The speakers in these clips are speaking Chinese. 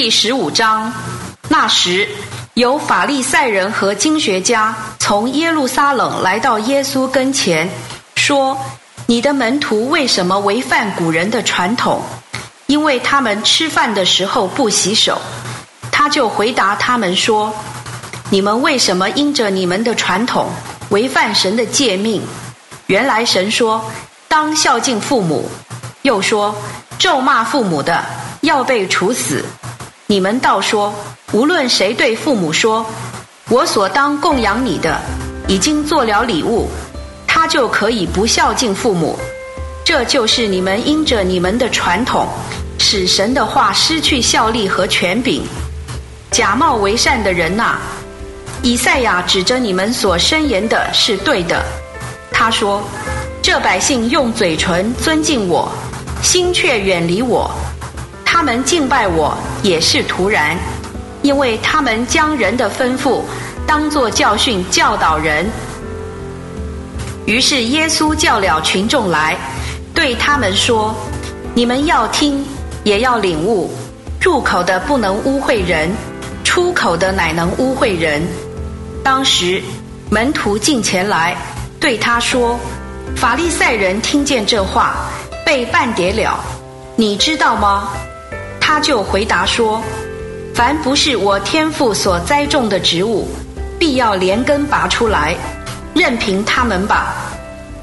第十五章，那时有法利赛人和经学家从耶路撒冷来到耶稣跟前，说：“你的门徒为什么违反古人的传统？因为他们吃饭的时候不洗手。”他就回答他们说：“你们为什么因着你们的传统违反神的诫命？原来神说当孝敬父母，又说咒骂父母的要被处死。”你们倒说，无论谁对父母说：“我所当供养你的，已经做了礼物”，他就可以不孝敬父母。这就是你们因着你们的传统，使神的话失去效力和权柄。假冒为善的人呐，以赛亚指着你们所申言的是对的。他说：“这百姓用嘴唇尊敬我，心却远离我。”他们敬拜我也是徒然，因为他们将人的吩咐当作教训教导人。于是耶稣叫了群众来，对他们说：“你们要听，也要领悟。入口的不能污秽人，出口的乃能污秽人。”当时门徒进前来，对他说：“法利赛人听见这话，被半跌了。你知道吗？”他就回答说：“凡不是我天父所栽种的植物，必要连根拔出来，任凭他们吧。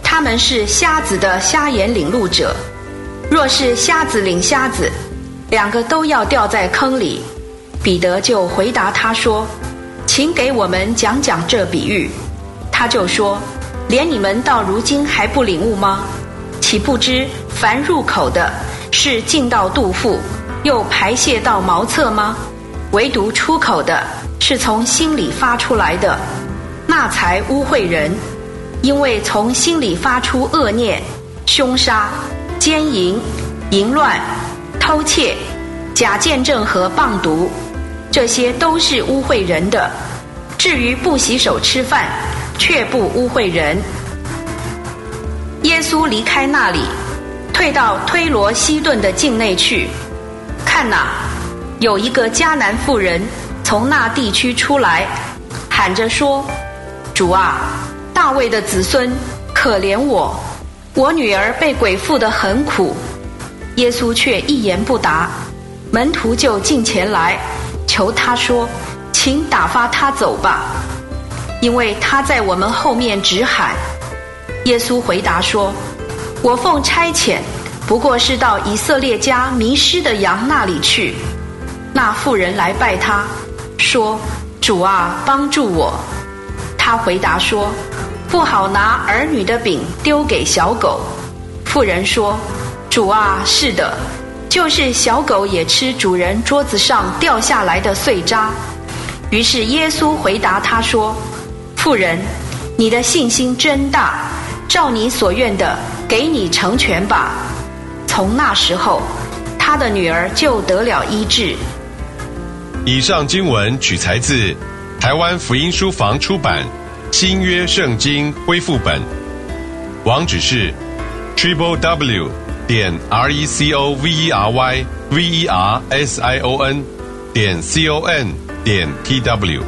他们是瞎子的瞎眼领路者。若是瞎子领瞎子，两个都要掉在坑里。”彼得就回答他说：“请给我们讲讲这比喻。”他就说：“连你们到如今还不领悟吗？岂不知凡入口的，是进到肚腹。”又排泄到茅厕吗？唯独出口的是从心里发出来的，那才污秽人。因为从心里发出恶念、凶杀、奸淫、淫乱、偷窃、假见证和谤毒，这些都是污秽人的。至于不洗手吃饭，却不污秽人。耶稣离开那里，退到推罗西顿的境内去。看呐，有一个迦南妇人从那地区出来，喊着说：“主啊，大卫的子孙，可怜我，我女儿被鬼附得很苦。”耶稣却一言不答，门徒就近前来求他说：“请打发他走吧，因为他在我们后面直喊。”耶稣回答说：“我奉差遣。”不过是到以色列家迷失的羊那里去。那妇人来拜他，说：“主啊，帮助我。”他回答说：“不好拿儿女的饼丢给小狗。”妇人说：“主啊，是的，就是小狗也吃主人桌子上掉下来的碎渣。”于是耶稣回答他说：“妇人，你的信心真大，照你所愿的，给你成全吧。”从那时候，他的女儿就得了医治。以上经文取材自台湾福音书房出版《新约圣经恢复本》，网址是 triple w 点 r e c o v e r y v e r s i o n 点 c o n 点 t w。